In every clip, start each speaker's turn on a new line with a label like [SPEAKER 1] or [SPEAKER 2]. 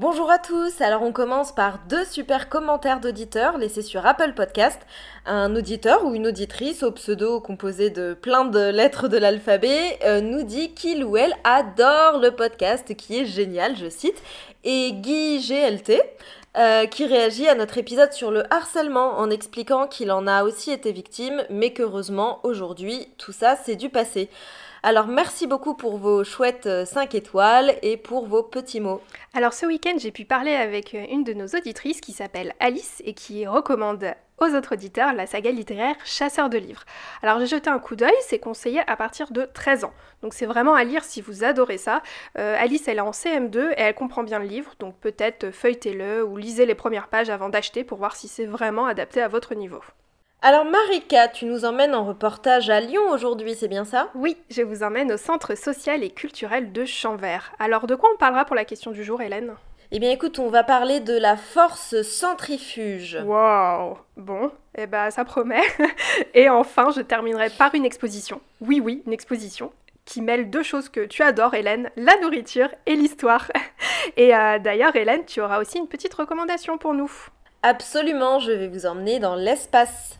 [SPEAKER 1] Bonjour à tous, alors on commence par deux super commentaires d'auditeurs laissés sur Apple Podcast. Un auditeur ou une auditrice au pseudo composé de plein de lettres de l'alphabet euh, nous dit qu'il ou elle adore le podcast qui est génial, je cite, et Guy GLT euh, qui réagit à notre épisode sur le harcèlement en expliquant qu'il en a aussi été victime mais qu'heureusement aujourd'hui tout ça c'est du passé. Alors merci beaucoup pour vos chouettes 5 euh, étoiles et pour vos petits mots.
[SPEAKER 2] Alors ce week-end, j'ai pu parler avec euh, une de nos auditrices qui s'appelle Alice et qui recommande aux autres auditeurs la saga littéraire Chasseur de livres. Alors j'ai jeté un coup d'œil, c'est conseillé à partir de 13 ans. Donc c'est vraiment à lire si vous adorez ça. Euh, Alice elle est en CM2 et elle comprend bien le livre, donc peut-être feuilletez-le ou lisez les premières pages avant d'acheter pour voir si c'est vraiment adapté à votre niveau.
[SPEAKER 1] Alors Marika, tu nous emmènes en reportage à Lyon aujourd'hui, c'est bien ça?
[SPEAKER 2] Oui, je vous emmène au Centre social et culturel de Champvert. Alors de quoi on parlera pour la question du jour, Hélène?
[SPEAKER 1] Eh bien écoute, on va parler de la force centrifuge.
[SPEAKER 2] Waouh Bon, eh ben ça promet. et enfin, je terminerai par une exposition. Oui, oui, une exposition qui mêle deux choses que tu adores, Hélène, la nourriture et l'histoire. Et euh, d'ailleurs, Hélène, tu auras aussi une petite recommandation pour nous.
[SPEAKER 1] Absolument, je vais vous emmener dans l'espace.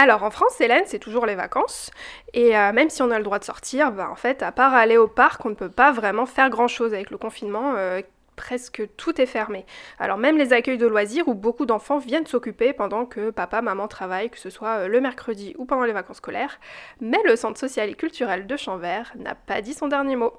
[SPEAKER 2] Alors en France, Hélène, c'est toujours les vacances. Et euh, même si on a le droit de sortir, bah, en fait, à part aller au parc, on ne peut pas vraiment faire grand-chose avec le confinement. Euh, presque tout est fermé. Alors même les accueils de loisirs où beaucoup d'enfants viennent s'occuper pendant que papa, maman travaillent, que ce soit euh, le mercredi ou pendant les vacances scolaires. Mais le centre social et culturel de Champvert n'a pas dit son dernier mot.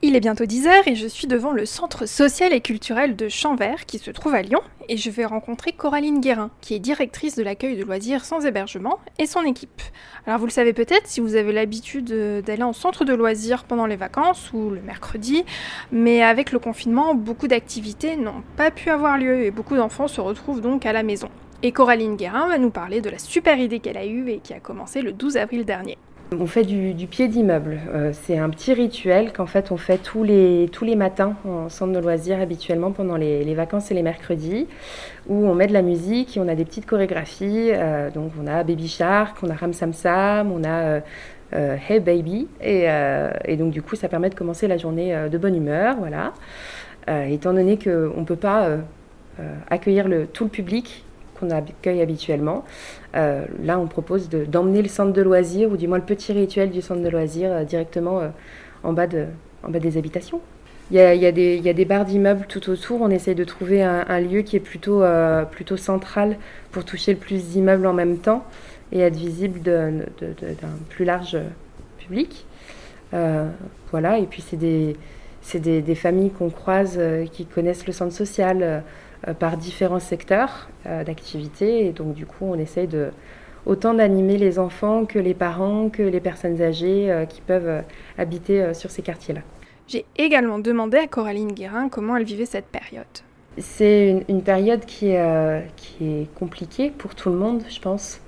[SPEAKER 2] Il est bientôt 10h et je suis devant le centre social et culturel de Champvert qui se trouve à Lyon et je vais rencontrer Coraline Guérin qui est directrice de l'accueil de loisirs sans hébergement et son équipe. Alors vous le savez peut-être si vous avez l'habitude d'aller en centre de loisirs pendant les vacances ou le mercredi, mais avec le confinement, beaucoup d'activités n'ont pas pu avoir lieu et beaucoup d'enfants se retrouvent donc à la maison. Et Coraline Guérin va nous parler de la super idée qu'elle a eue et qui a commencé le 12 avril dernier.
[SPEAKER 3] On fait du, pied d'immeuble. Euh, c'est un petit rituel qu'en fait on fait tous les, matins en centre de loisirs habituellement pendant les, vacances et les mercredis où on met de la musique et on a des petites chorégraphies. Euh, donc on a Baby Shark, on a Ram Sam Sam, on a euh, Hey Baby et, donc du coup ça permet de commencer la journée de bonne humeur. Voilà. étant donné qu'on ne peut pas accueillir tout le public qu'on accueille habituellement. Euh, là, on propose d'emmener le centre de loisirs, ou du moins le petit rituel du centre de loisirs, euh, directement euh, en, bas des habitations. Il y, a, des, il barres d'immeubles tout autour. On essaye de trouver un, lieu qui est plutôt, central pour toucher le plus d'immeubles en même temps et être visible d'un plus large public. voilà, et puis c'est des, familles qu'on croise qui connaissent le centre social par différents secteurs euh, d'activité. Et donc, du coup, on essaye de autant d'animer les enfants que les parents, que les personnes âgées euh, qui peuvent habiter sur ces quartiers-là.
[SPEAKER 2] J'ai également demandé à Coraline Guérin comment elle vivait cette période.
[SPEAKER 3] C'est une, période qui est, qui est compliquée pour tout le monde, je pense.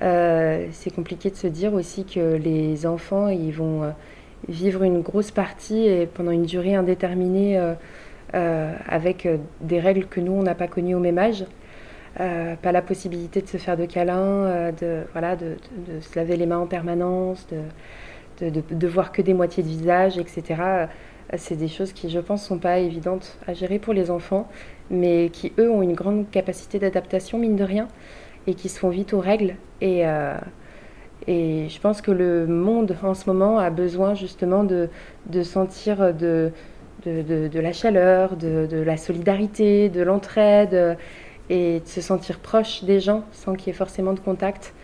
[SPEAKER 3] c'est compliqué de se dire aussi que les enfants, ils vont vivre une grosse partie et pendant une durée indéterminée euh, avec euh, des règles que nous, on n'a pas connues au même âge. Euh, pas la possibilité de se faire de câlins, de, voilà, de, se laver les mains en permanence, de, de, voir que des moitiés de visage, etc. C'est des choses qui, je pense, sont pas évidentes à gérer pour les enfants, mais qui, eux, ont une grande capacité d'adaptation, mine de rien, et qui se font vite aux règles. Et, et je pense que le monde, en ce moment, a besoin justement de, de de de, la chaleur, de, la solidarité, de l'entraide euh, et de se sentir proche des gens sans qu'il y ait forcément de contact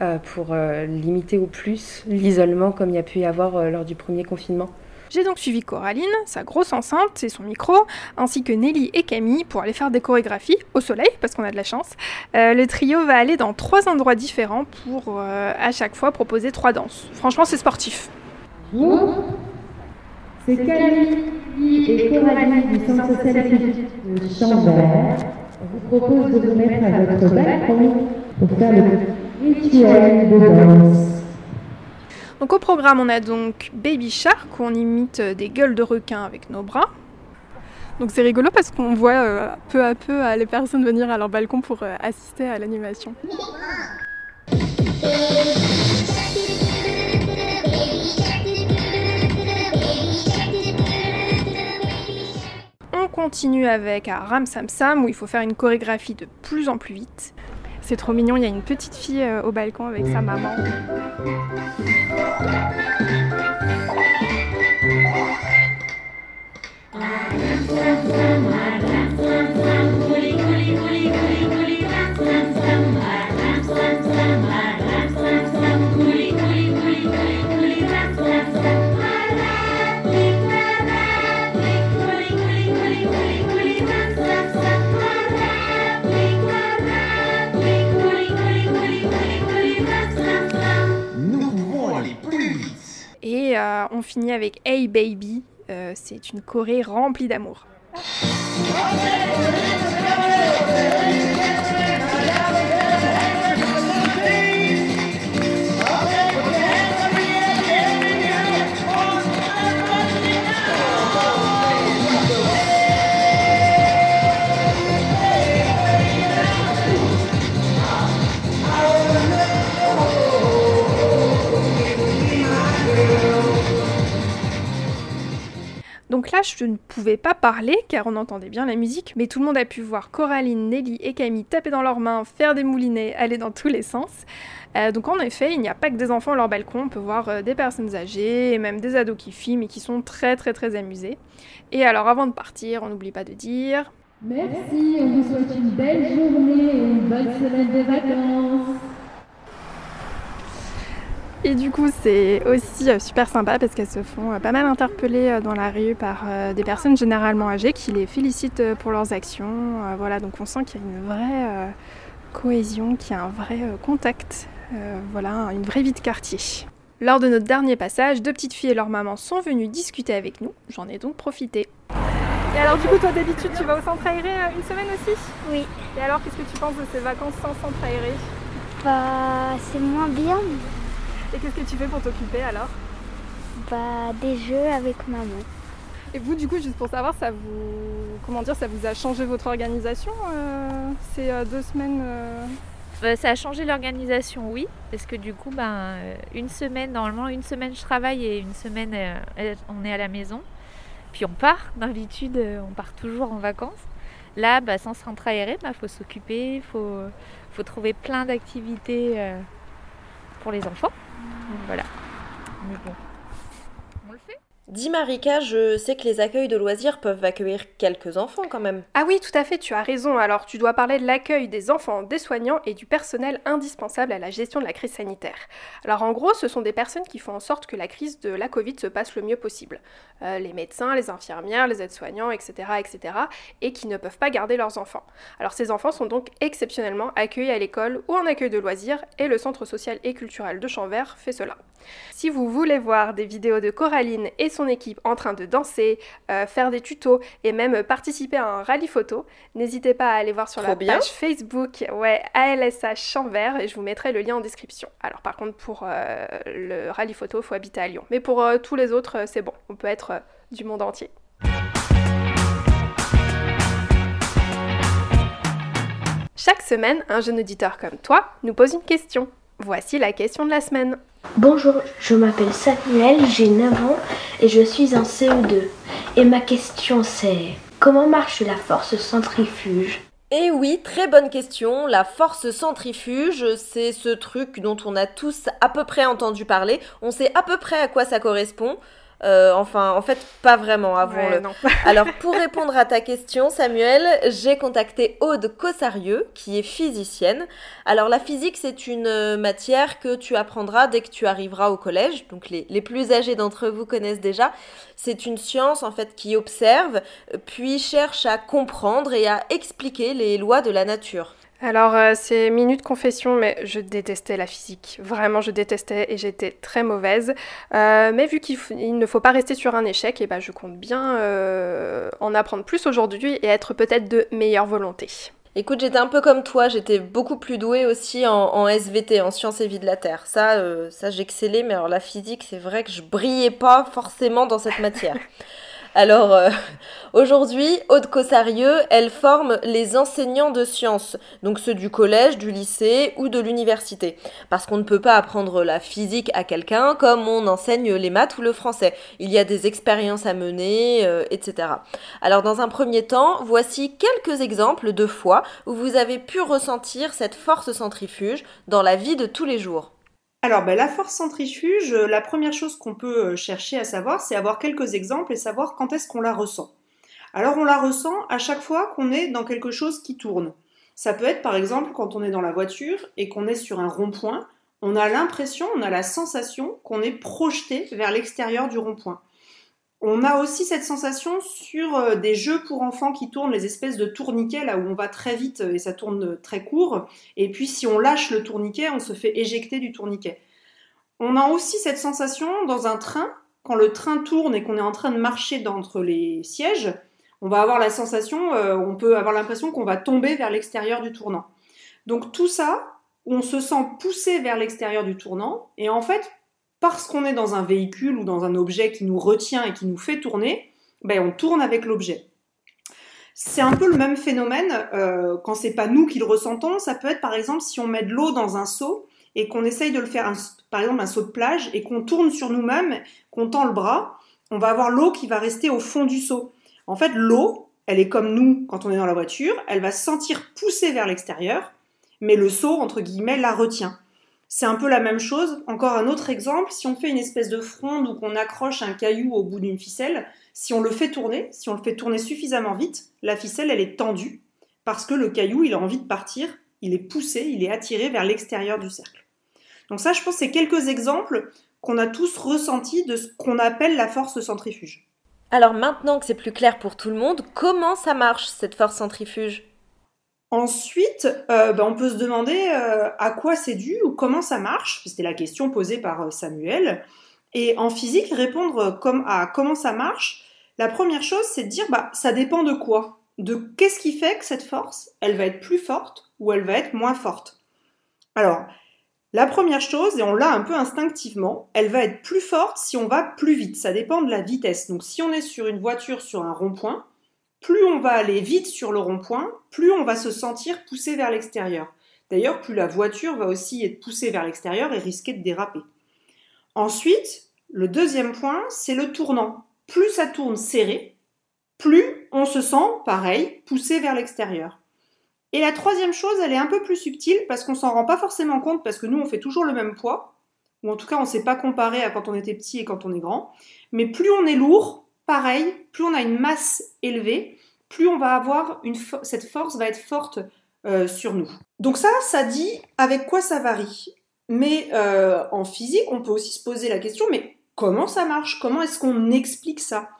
[SPEAKER 3] euh, pour euh, limiter au plus l'isolement comme il y a pu y avoir lors du premier confinement.
[SPEAKER 2] J'ai donc suivi Coraline, sa grosse enceinte et son micro, ainsi que Nelly et Camille pour aller faire des chorégraphies au soleil, parce qu'on a de la chance. Euh, le trio va aller dans trois endroits différents pour euh, à chaque fois proposer trois danses. Franchement, c'est sportif.
[SPEAKER 4] C'est Camille et Coraline du Centre social de Chambert. On vous propose de vous mettre à votre balcon pour faire le rituel de danse.
[SPEAKER 2] Donc au programme, on a donc Baby Shark où on imite euh, des gueules de requin avec nos bras. Donc c'est rigolo parce qu'on voit euh, peu à peu euh, les personnes venir à leur balcon pour assister à l'animation. continue avec un Ram Sam Sam où il faut faire une chorégraphie de plus en plus vite. C'est trop mignon, il y a une petite fille au balcon avec sa maman. Avec Hey Baby, euh, c'est une Corée remplie d'amour. Donc là, je ne pouvais pas parler car on entendait bien la musique, mais tout le monde a pu voir Coraline, Nelly et Camille taper dans leurs mains, faire des moulinets, aller dans tous les sens. Euh, donc en effet, il n'y a pas que des enfants à leur balcon, on peut voir euh, des personnes âgées et même des ados qui filment et qui sont très très très amusés. Et alors avant de partir, on n'oublie pas de dire...
[SPEAKER 4] Merci, on vous souhaite une belle journée et une bonne semaine de vacances.
[SPEAKER 2] Et du coup, c'est aussi euh, super sympa parce qu'elles se font euh, pas mal interpeller euh, dans la rue par des personnes généralement âgées qui les félicitent pour leurs actions. Voilà, donc on sent qu'il y a une vraie cohésion, qu'il y a un vrai contact, voilà, une vraie vie de quartier. Lors de notre dernier passage, deux petites filles et leur maman sont venues discuter avec nous. J'en ai donc profité. Et alors du coup, toi d'habitude, tu vas au centre aéré une semaine aussi?
[SPEAKER 5] Oui.
[SPEAKER 2] Et alors, qu'est-ce que tu penses de ces vacances sans centre aéré?
[SPEAKER 5] Bah, c'est moins bien.
[SPEAKER 2] Et qu'est-ce que tu fais pour t'occuper alors
[SPEAKER 5] Bah des jeux avec maman.
[SPEAKER 2] Et vous du coup juste pour savoir ça vous comment dire ça vous a changé votre organisation euh, ces euh, deux semaines euh
[SPEAKER 6] bah, ça a changé l'organisation, oui, parce que du coup, ben, une semaine, normalement, une semaine je travaille et une semaine on est à la maison. Puis on part, d'habitude, on part toujours en vacances. Là, bah, sans centre aéré, il bah, faut s'occuper, il faut, faut, trouver plein d'activités pour les enfants. Voilà. Mais bon.
[SPEAKER 1] Dis Marika, je sais que les accueils de loisirs peuvent accueillir quelques enfants quand même.
[SPEAKER 2] Ah oui, tout à fait, tu as raison. Alors tu dois parler de l'accueil des enfants, des soignants et du personnel indispensable à la gestion de la crise sanitaire. Alors en gros, ce sont des personnes qui font en sorte que la crise de la Covid se passe le mieux possible. Euh, les médecins, les infirmières, les aides-soignants, etc., etc., et qui ne peuvent pas garder leurs enfants. Alors ces enfants sont donc exceptionnellement accueillis à l'école ou en accueil de loisirs, et le Centre social et culturel de Chambert fait cela. Si vous voulez voir des vidéos de Coraline et son équipe en train de danser, euh, faire des tutos et même participer à un rallye photo, n'hésitez pas à aller voir sur la page Facebook ouais, ALSH Chambert et je vous mettrai le lien en description. Alors par contre pour euh, le rallye photo, il faut habiter à Lyon. Mais pour euh, tous les autres, c'est bon, on peut être du monde entier. Chaque semaine, un jeune auditeur comme toi nous pose une question. Voici la question de la semaine.
[SPEAKER 7] Bonjour, je m'appelle Samuel, j'ai 9 ans et je suis en CE2. Et ma question c'est comment marche la force centrifuge?
[SPEAKER 1] Eh oui, très bonne question. La force centrifuge, c'est ce truc dont on a tous à peu près entendu parler. On sait à peu près à quoi ça correspond. Euh, enfin, en fait, pas vraiment, avouons-le.
[SPEAKER 2] Ouais.
[SPEAKER 1] Alors, pour répondre à ta question, Samuel, j'ai contacté Aude Cossarieux, qui est physicienne. Alors, la physique, c'est une euh, matière que tu apprendras dès que tu arriveras au collège. Donc, les, les plus âgés d'entre vous connaissent déjà. C'est une science, en fait, qui observe, puis cherche à comprendre et à expliquer les lois de la nature.
[SPEAKER 2] Alors, euh, c'est minute confession, mais je détestais la physique. Vraiment, je détestais et j'étais très mauvaise. Euh, mais vu qu'il ne faut pas rester sur un échec, et ben, je compte bien euh, en apprendre plus aujourd'hui et être peut-être de meilleure volonté.
[SPEAKER 1] Écoute, j'étais un peu comme toi, j'étais beaucoup plus douée aussi en, en SVT, en sciences et vie de la Terre. Ça, ça j'excellais, mais alors la physique, c'est vrai que je brillais pas forcément dans cette matière. Alors, euh, aujourd'hui, Aude Cossarieux, elle forme les enseignants de sciences, donc ceux du collège, du lycée ou de l'université. Parce qu'on ne peut pas apprendre la physique à quelqu'un comme on enseigne les maths ou le français. Il y a des expériences à mener, euh, etc. Alors, dans un premier temps, voici quelques exemples de fois où vous avez pu ressentir cette force centrifuge dans la vie de tous les jours.
[SPEAKER 8] Alors, ben, la force centrifuge, euh, la première chose qu'on peut euh, chercher à savoir, c'est avoir quelques exemples et savoir quand est-ce qu'on la ressent. Alors, on la ressent à chaque fois qu'on est dans quelque chose qui tourne. Ça peut être par exemple quand on est dans la voiture et qu'on est sur un rond-point, on a l'impression, on a la sensation qu'on est projeté vers l'extérieur du rond-point. On a aussi cette sensation sur euh, des jeux pour enfants qui tournent, les espèces de tourniquets, là où on va très vite euh, et ça tourne très court. Et puis si on lâche le tourniquet, on se fait éjecter du tourniquet. On a aussi cette sensation dans un train, quand le train tourne et qu'on est en train de marcher d'entre les sièges, on va avoir la sensation, euh, on peut avoir l'impression qu'on va tomber vers l'extérieur du tournant. Donc tout ça, on se sent poussé vers l'extérieur du tournant, et en fait, parce qu'on est dans un véhicule ou dans un objet qui nous retient et qui nous fait tourner, ben on tourne avec l'objet. C'est un peu le même phénomène euh, quand c'est pas nous qui le ressentons. Ça peut être par exemple si on met de l'eau dans un seau et qu'on essaye de le faire, par exemple un seau de plage et qu'on tourne sur nous-mêmes, qu'on tend le bras, on va avoir l'eau qui va rester au fond du seau. En fait, l'eau, elle est comme nous quand on est dans la voiture, elle va se sentir poussée vers l'extérieur, mais le seau, entre guillemets, la retient. C'est un peu la même chose. Encore un autre exemple, si on fait une espèce de fronde ou qu'on accroche un caillou au bout d'une ficelle, si on le fait tourner, si on le fait tourner suffisamment vite, la ficelle, elle est tendue parce que le caillou, il a envie de partir, il est poussé, il est attiré vers l'extérieur du cercle. Donc ça, je pense, c'est quelques exemples qu'on a tous ressentis de ce qu'on appelle la force centrifuge.
[SPEAKER 1] Alors maintenant que c'est plus clair pour tout le monde, comment ça marche cette force centrifuge?
[SPEAKER 8] Ensuite, euh, ben, on peut se demander euh, à quoi c'est dû ou comment ça marche. C'était la question posée par euh, Samuel. Et en physique, répondre à comment ça marche, la première chose, c'est de dire bah ça dépend de quoi, de qu'est-ce qui fait que cette force, elle va être plus forte ou elle va être moins forte? Alors, la première chose, et on l'a un peu instinctivement, elle va être plus forte si on va plus vite. Ça dépend de la vitesse. Donc, si on est sur une voiture sur un rond-point, plus on va aller vite sur le rond-point, plus on va se sentir poussé vers l'extérieur. D'ailleurs, plus la voiture va aussi être poussée vers l'extérieur et risquer de déraper. Ensuite, le deuxième point, c'est le tournant. Plus ça tourne serré, plus on se sent, pareil, poussé vers l'extérieur. Et la troisième chose, elle est un peu plus subtile parce qu'on s'en rend pas forcément compte parce que nous, on fait toujours le même poids, ou en tout cas, on ne s'est pas comparé à quand on était petit et quand on est grand. Mais plus on est lourd, pareil, plus on a une masse élevée, plus on va avoir une cette force va être forte euh, sur nous. Donc ça, ça dit avec quoi ça varie. Mais euh, en physique, on peut aussi se poser la question, mais comment ça marche? Comment est-ce qu'on explique ça?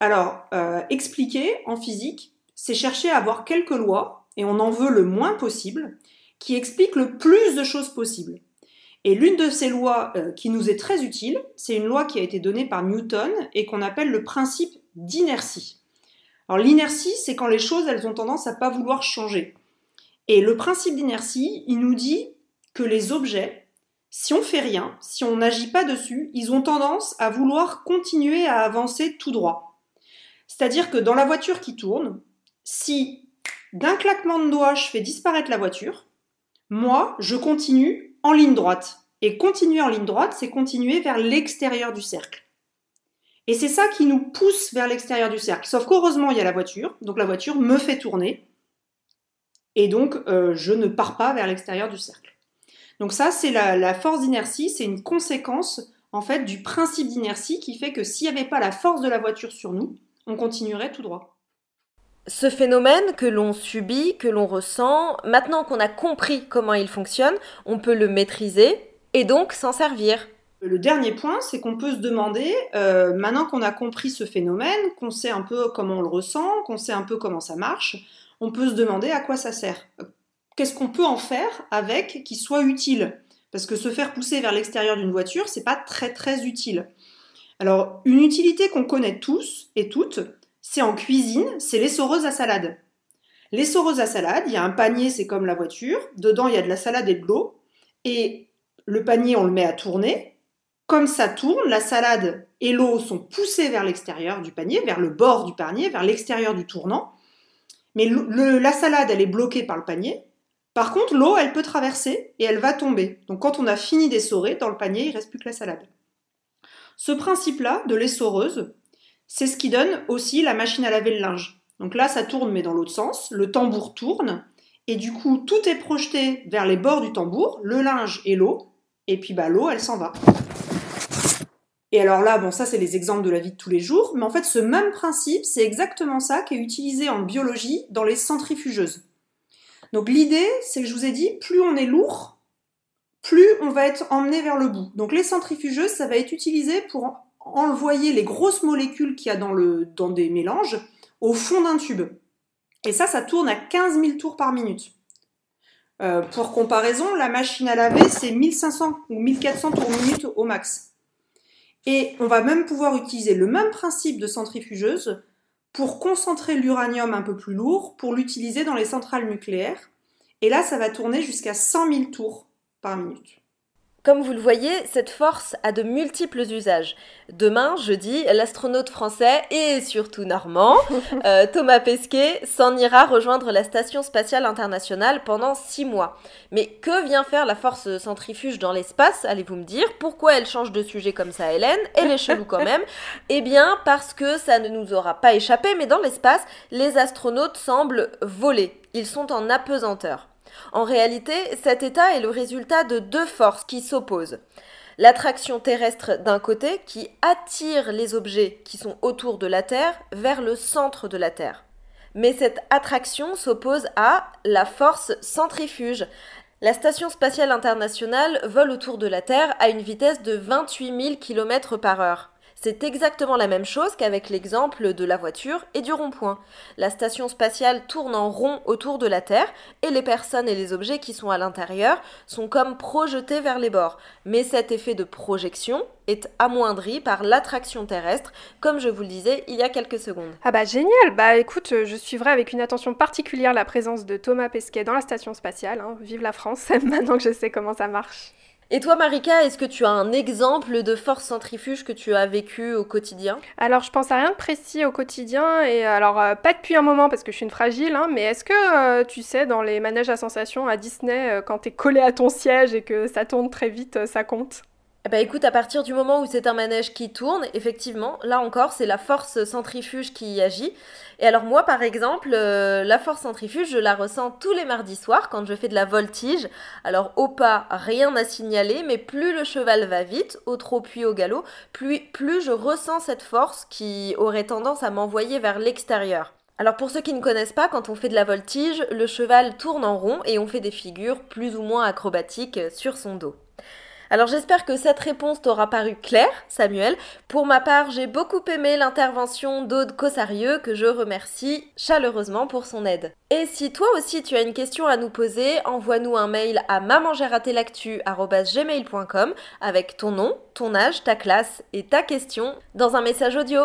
[SPEAKER 8] Alors, euh, expliquer en physique, c'est chercher à avoir quelques lois, et on en veut le moins possible, qui expliquent le plus de choses possibles. Et l'une de ces lois euh, qui nous est très utile, c'est une loi qui a été donnée par Newton et qu'on appelle le principe d'inertie. Alors l'inertie, c'est quand les choses, elles ont tendance à pas vouloir changer. Et le principe d'inertie, il nous dit que les objets, si on fait rien, si on n'agit pas dessus, ils ont tendance à vouloir continuer à avancer tout droit. C'est-à-dire que dans la voiture qui tourne, si d'un claquement de doigts je fais disparaître la voiture, moi, je continue en ligne droite. Et continuer en ligne droite, c'est continuer vers l'extérieur du cercle. Et c'est ça qui nous pousse vers l'extérieur du cercle. Sauf qu'heureusement, il y a la voiture, donc la voiture me fait tourner, et donc euh, je ne pars pas vers l'extérieur du cercle. Donc ça, c'est la, la force d'inertie, c'est une conséquence en fait du principe d'inertie qui fait que s'il n'y avait pas la force de la voiture sur nous, on continuerait tout droit.
[SPEAKER 1] Ce phénomène que l'on subit, que l'on ressent, maintenant qu'on a compris comment il fonctionne, on peut le maîtriser et donc s'en servir.
[SPEAKER 8] Le dernier point, c'est qu'on peut se demander, euh, maintenant qu'on a compris ce phénomène, qu'on sait un peu comment on le ressent, qu'on sait un peu comment ça marche, on peut se demander à quoi ça sert. Qu'est-ce qu'on peut en faire avec qui soit utile? Parce que se faire pousser vers l'extérieur d'une voiture, c'est pas très très utile. Alors, une utilité qu'on connaît tous et toutes, c'est en cuisine, c'est l'essoreuse à salade. L'essoreuse à salade, il y a un panier, c'est comme la voiture, dedans il y a de la salade et de l'eau, et le panier on le met à tourner, comme ça tourne, la salade et l'eau sont poussées vers l'extérieur du panier, vers le bord du panier, vers l'extérieur du tournant. Mais la salade, elle est bloquée par le panier. Par contre, l'eau, elle peut traverser et elle va tomber. Donc quand on a fini d'essorer, dans le panier, il reste plus que la salade. Ce principe-là de l'essoreuse, c'est ce qui donne aussi la machine à laver le linge. Donc là, ça tourne, mais dans l'autre sens. Le tambour tourne, et du coup, tout est projeté vers les bords du tambour, le linge et l'eau, et puis bah, l'eau, elle s'en va. Et alors là, bon, ça c'est les exemples de la vie de tous les jours, mais en fait ce même principe, c'est exactement ça qui est utilisé en biologie dans les centrifugeuses. Donc l'idée, c'est que je vous ai dit, plus on est lourd, plus on va être emmené vers le bout. Donc les centrifugeuses, ça va être utilisé pour envoyer les grosses molécules qu'il y a dans, le, dans des mélanges au fond d'un tube. Et ça, ça tourne à 15 000 tours par minute. Euh, pour comparaison, la machine à laver, c'est 1500 ou 1400 tours minute au max. Et on va même pouvoir utiliser le même principe de centrifugeuse pour concentrer l'uranium un peu plus lourd, pour l'utiliser dans les centrales nucléaires. Et là, ça va tourner jusqu'à 100 000 tours par minute.
[SPEAKER 1] Comme vous le voyez, cette force a de multiples usages. Demain, jeudi, l'astronaute français et surtout normand, euh, Thomas Pesquet, s'en ira rejoindre la Station spatiale internationale pendant six mois. Mais que vient faire la force centrifuge dans l'espace, allez-vous me dire? Pourquoi elle change de sujet comme ça, Hélène? Elle est chelou quand même. Eh bien, parce que ça ne nous aura pas échappé, mais dans l'espace, les astronautes semblent voler. Ils sont en apesanteur. En réalité, cet état est le résultat de deux forces qui s'opposent. L'attraction terrestre d'un côté qui attire les objets qui sont autour de la Terre vers le centre de la Terre. Mais cette attraction s'oppose à la force centrifuge. La Station spatiale internationale vole autour de la Terre à une vitesse de 28 000 km par heure. C'est exactement la même chose qu'avec l'exemple de la voiture et du rond-point. La station spatiale tourne en rond autour de la Terre et les personnes et les objets qui sont à l'intérieur sont comme projetés vers les bords. Mais cet effet de projection est amoindri par l'attraction terrestre, comme je vous le disais il y a quelques secondes.
[SPEAKER 2] Ah bah génial Bah écoute, je suivrai avec une attention particulière la présence de Thomas Pesquet dans la station spatiale. Hein. Vive la France, maintenant que je sais comment ça marche.
[SPEAKER 1] Et toi, Marika, est-ce que tu as un exemple de force centrifuge que tu as vécu au quotidien?
[SPEAKER 2] Alors, je pense à rien de précis au quotidien, et alors, euh, pas depuis un moment parce que je suis une fragile, hein, mais est-ce que euh, tu sais, dans les manèges à sensations à Disney, euh, quand t'es collé à ton siège et que ça tourne très vite, ça compte?
[SPEAKER 1] Bah écoute, à partir du moment où c'est un manège qui tourne, effectivement, là encore, c'est la force centrifuge qui y agit. Et alors moi, par exemple, euh, la force centrifuge, je la ressens tous les mardis soirs quand je fais de la voltige. Alors au pas, rien à signaler, mais plus le cheval va vite, au trop puis au galop, plus, plus je ressens cette force qui aurait tendance à m'envoyer vers l'extérieur. Alors pour ceux qui ne connaissent pas, quand on fait de la voltige, le cheval tourne en rond et on fait des figures plus ou moins acrobatiques sur son dos. Alors j'espère que cette réponse t'aura paru claire, Samuel. Pour ma part, j'ai beaucoup aimé l'intervention d'Aude Cossarieux, que je remercie chaleureusement pour son aide. Et si toi aussi tu as une question à nous poser, envoie-nous un mail à mamangeratelactu.gmail.com avec ton nom, ton âge, ta classe et ta question dans un message audio.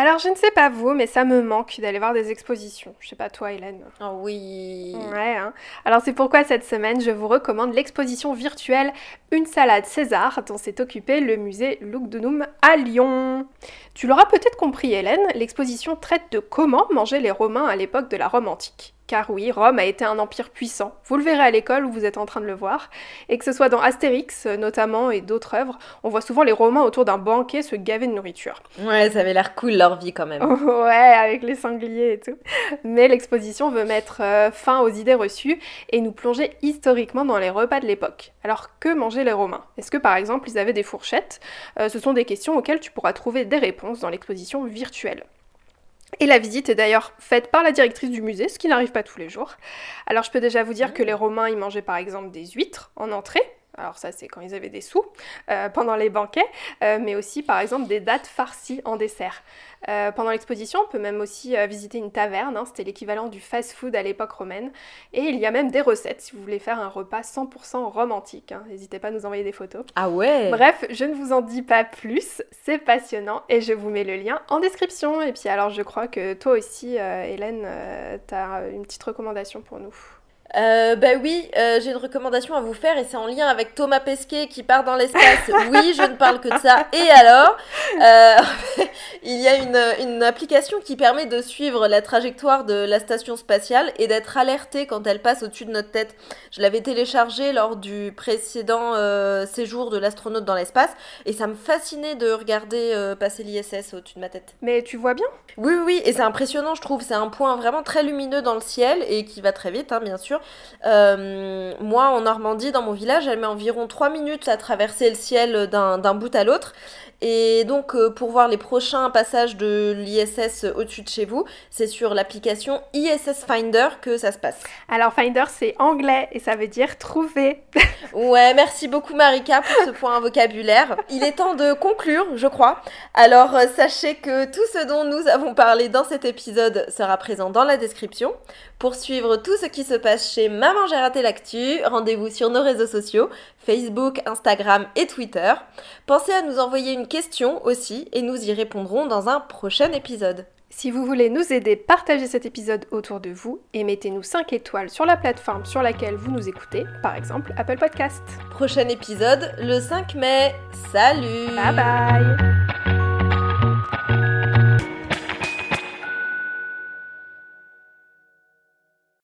[SPEAKER 2] Alors, je ne sais pas vous, mais ça me manque d'aller voir des expositions. Je sais pas toi, Hélène.
[SPEAKER 1] Oh oui.
[SPEAKER 2] Ouais. Hein. Alors, c'est pourquoi cette semaine, je vous recommande l'exposition virtuelle Une salade César, dont s'est occupé le musée Lugdunum à Lyon. Tu l'auras peut-être compris, Hélène, l'exposition traite de comment mangeaient les Romains à l'époque de la Rome antique. Car oui, Rome a été un empire puissant. Vous le verrez à l'école où vous êtes en train de le voir. Et que ce soit dans Astérix notamment et d'autres œuvres, on voit souvent les Romains autour d'un banquet se gaver de nourriture.
[SPEAKER 1] Ouais, ça avait l'air cool leur vie quand même.
[SPEAKER 2] ouais, avec les sangliers et tout. Mais l'exposition veut mettre euh, fin aux idées reçues et nous plonger historiquement dans les repas de l'époque. Alors que mangeaient les Romains? Est-ce que par exemple ils avaient des fourchettes? Euh, Ce sont des questions auxquelles tu pourras trouver des réponses dans l'exposition virtuelle. Et la visite est d'ailleurs faite par la directrice du musée, ce qui n'arrive pas tous les jours. Alors je peux déjà vous dire que les Romains, ils mangeaient par exemple des huîtres en entrée, alors ça c'est quand ils avaient des sous, euh, pendant les banquets, euh, mais aussi par exemple des dates farcies en dessert. Euh, pendant l'exposition, on peut même aussi visiter une taverne, hein, c'était l'équivalent du fast-food à l'époque romaine, et il y a même des recettes si vous voulez faire un repas 100% romantique. hein. N'hésitez pas à nous envoyer des photos.
[SPEAKER 1] Ah ouais
[SPEAKER 2] Bref, je ne vous en dis pas plus, c'est passionnant et je vous mets le lien en description. Et puis alors je crois que toi aussi, Hélène, tu as une petite recommandation pour nous.
[SPEAKER 1] Euh, bah oui, euh, j'ai une recommandation à vous faire et c'est en lien avec Thomas Pesquet qui part dans l'espace. Oui, je ne parle que de ça. Et alors, euh, il y a une, une, application qui permet de suivre la trajectoire de la station spatiale et d'être alerté quand elle passe au-dessus de notre tête. Je l'avais téléchargée lors du précédent euh, séjour de l'astronaute dans l'espace et ça me fascinait de regarder passer l'ISS au-dessus de ma tête.
[SPEAKER 2] Mais tu vois bien?
[SPEAKER 1] Oui, oui, et c'est impressionnant, je trouve. C'est un point vraiment très lumineux dans le ciel et qui va très vite, hein, bien sûr. Euh, moi, en Normandie, dans mon village, elle met environ 3 minutes à traverser le ciel d'un bout à l'autre. Et donc, euh, pour voir les prochains passages de l'ISS au-dessus de chez vous, c'est sur l'application ISS Finder que ça se passe.
[SPEAKER 2] Alors, Finder, c'est anglais et ça veut dire trouver.
[SPEAKER 1] ouais, merci beaucoup Marika pour ce point vocabulaire. Il est temps de conclure, je crois. Alors, euh, sachez que tout ce dont nous avons parlé dans cet épisode sera présent dans la description. Pour suivre tout ce qui se passe chez Maman j'ai raté l'actu, rendez-vous sur nos réseaux sociaux, Facebook, Instagram et Twitter. Pensez à nous envoyer une question aussi et nous y répondrons dans un prochain épisode.
[SPEAKER 2] Si vous voulez nous aider, partagez cet épisode autour de vous et mettez-nous 5 étoiles sur la plateforme sur laquelle vous nous écoutez, par exemple Apple Podcast.
[SPEAKER 1] Prochain épisode le 5 mai. Salut
[SPEAKER 2] Bye bye